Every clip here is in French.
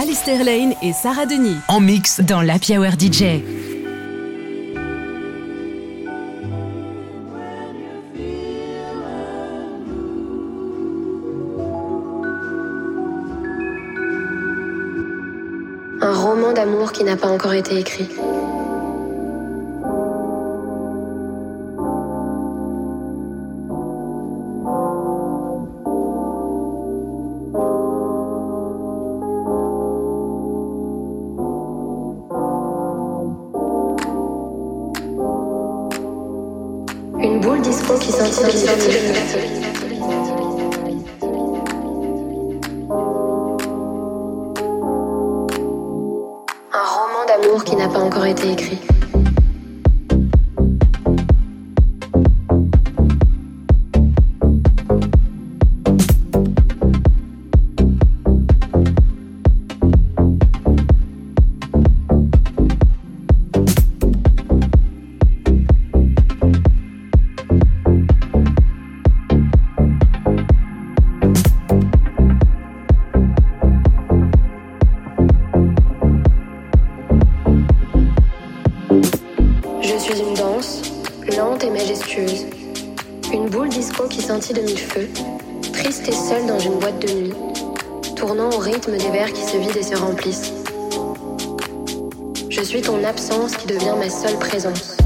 Alistair Lane et Sarah Denis. En mix dans la Hour DJ. Un roman d'amour qui n'a pas encore été écrit. Un roman d'amour qui n'a pas encore été écrit. absence qui devient ma seule présence.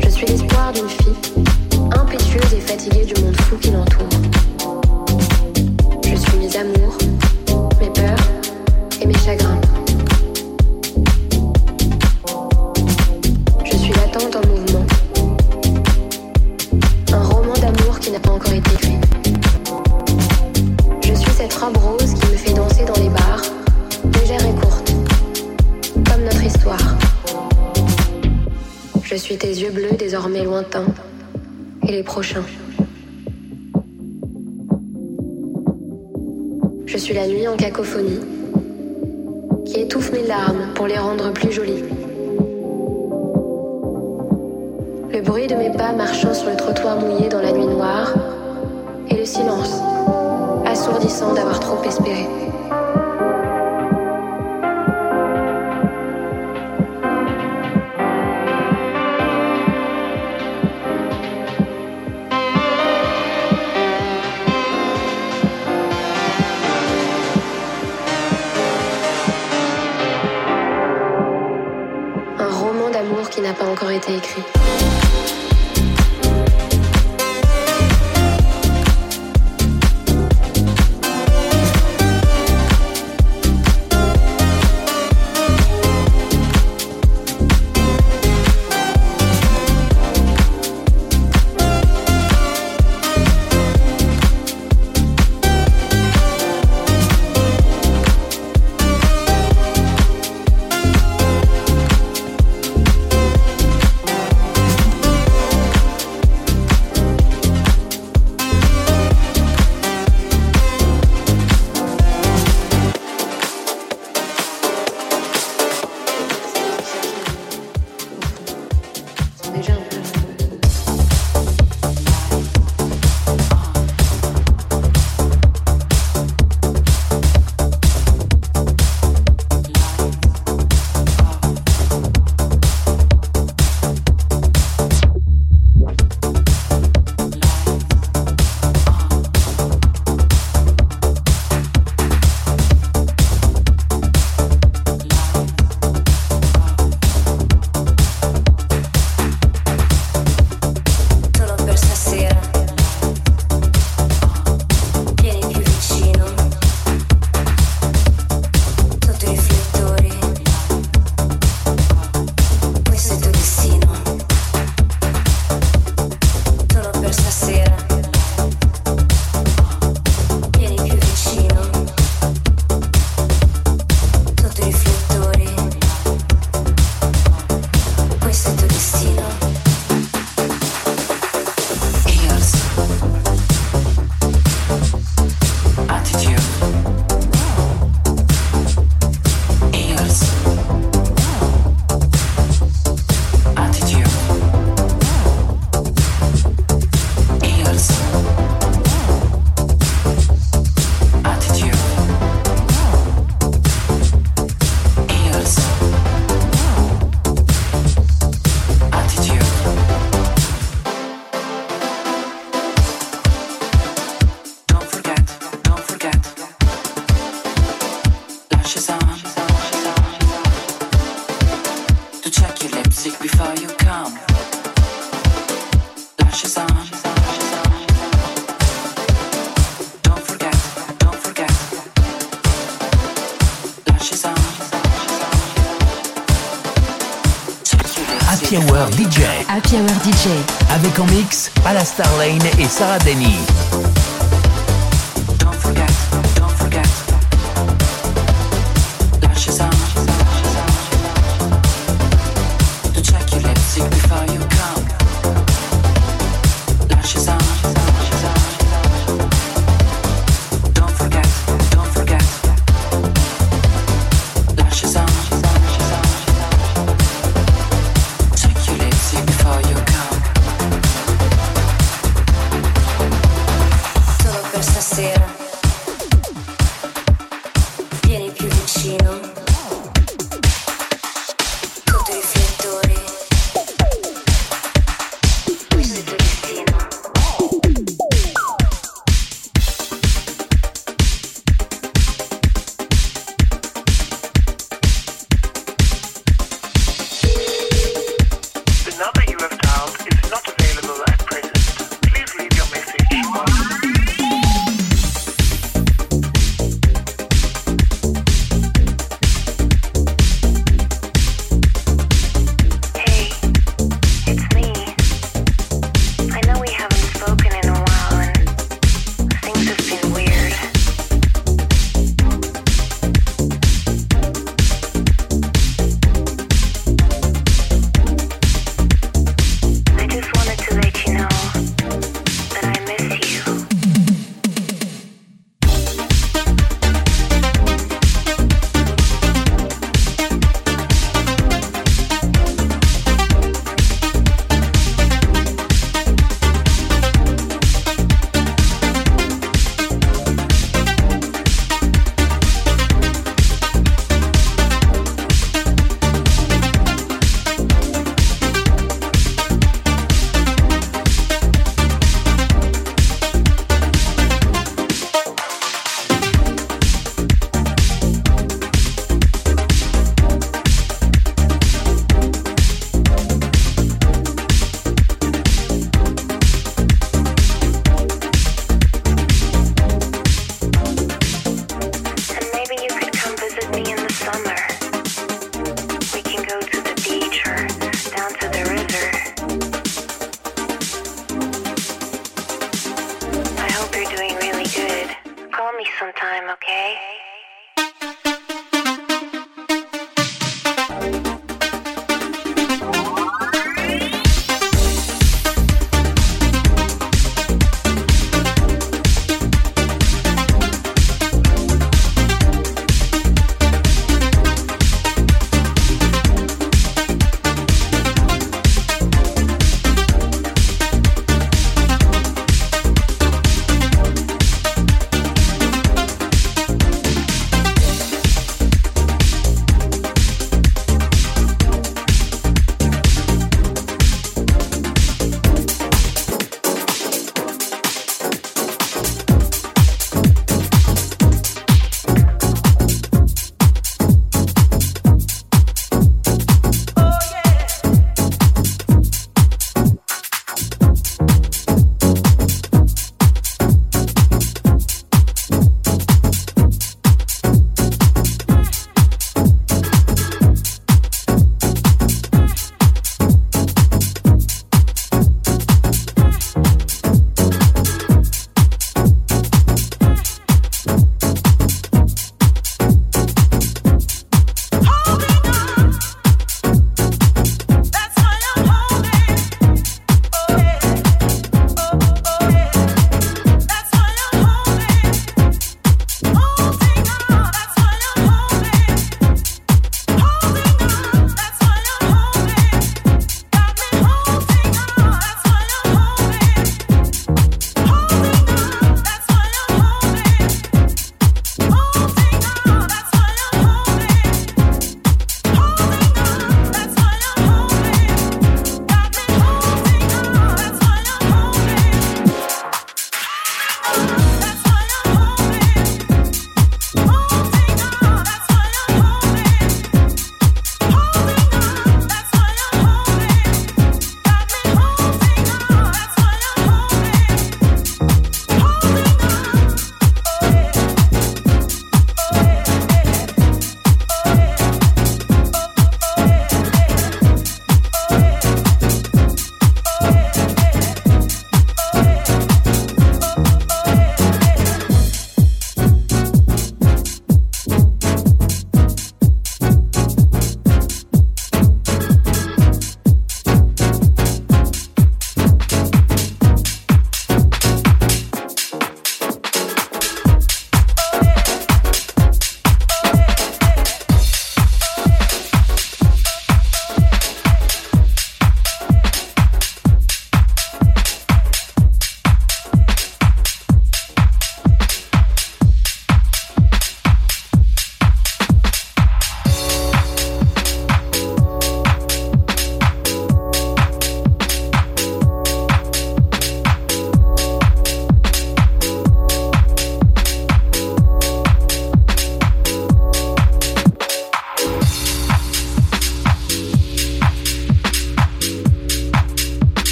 Je suis l'espoir d'une fille, impétueuse et fatiguée du monde fou qui l'entoure. Je suis mes amours, mes peurs et mes chagrins. désormais lointains et les prochains. Je suis la nuit en cacophonie, qui étouffe mes larmes pour les rendre plus jolies. Le bruit de mes pas marchant sur le trottoir mouillé dans la nuit noire, et le silence, assourdissant d'avoir trop espéré. été écrit. Avec en mix Pala Starlane et Sarah Denny.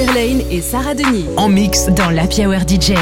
Sterlane et Sarah Denis. En mix dans l'Happy Hour DJ.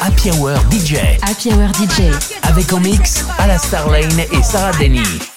Happy Hour DJ. Happy Hour DJ. Avec en mix à la Starlane et Sarah Denny.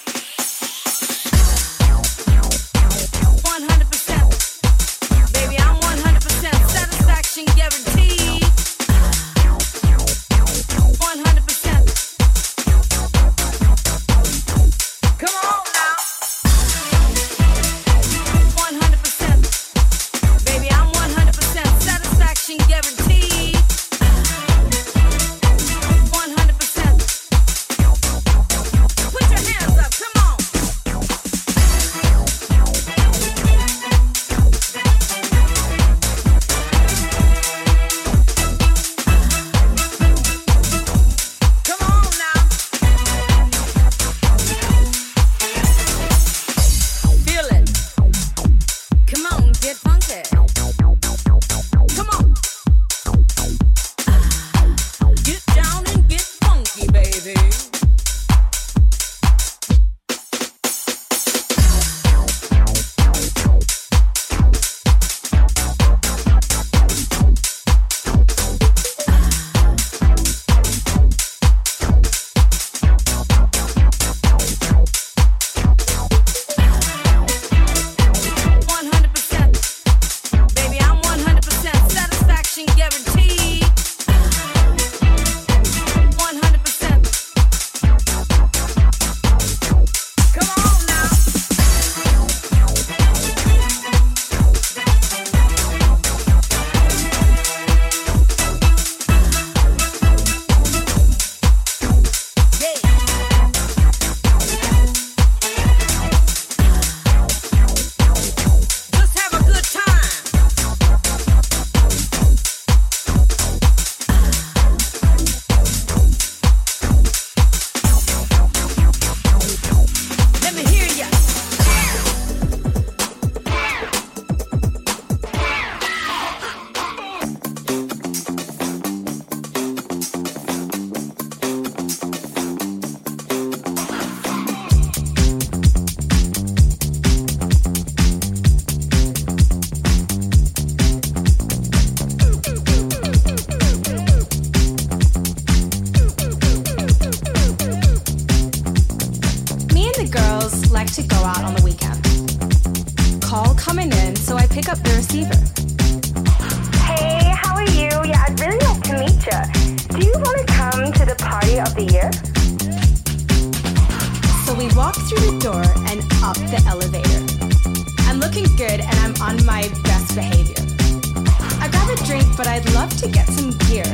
but I'd love to get some gear.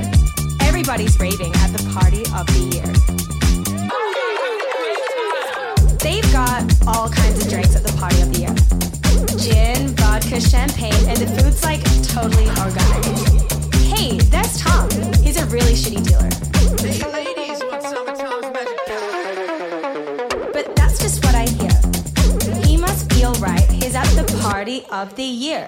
Everybody's raving at the party of the year. They've got all kinds of drinks at the party of the year. Gin, vodka, champagne, and the food's like totally organic. Hey, there's Tom. He's a really shitty dealer. But that's just what I hear. He must feel right. He's at the party of the year.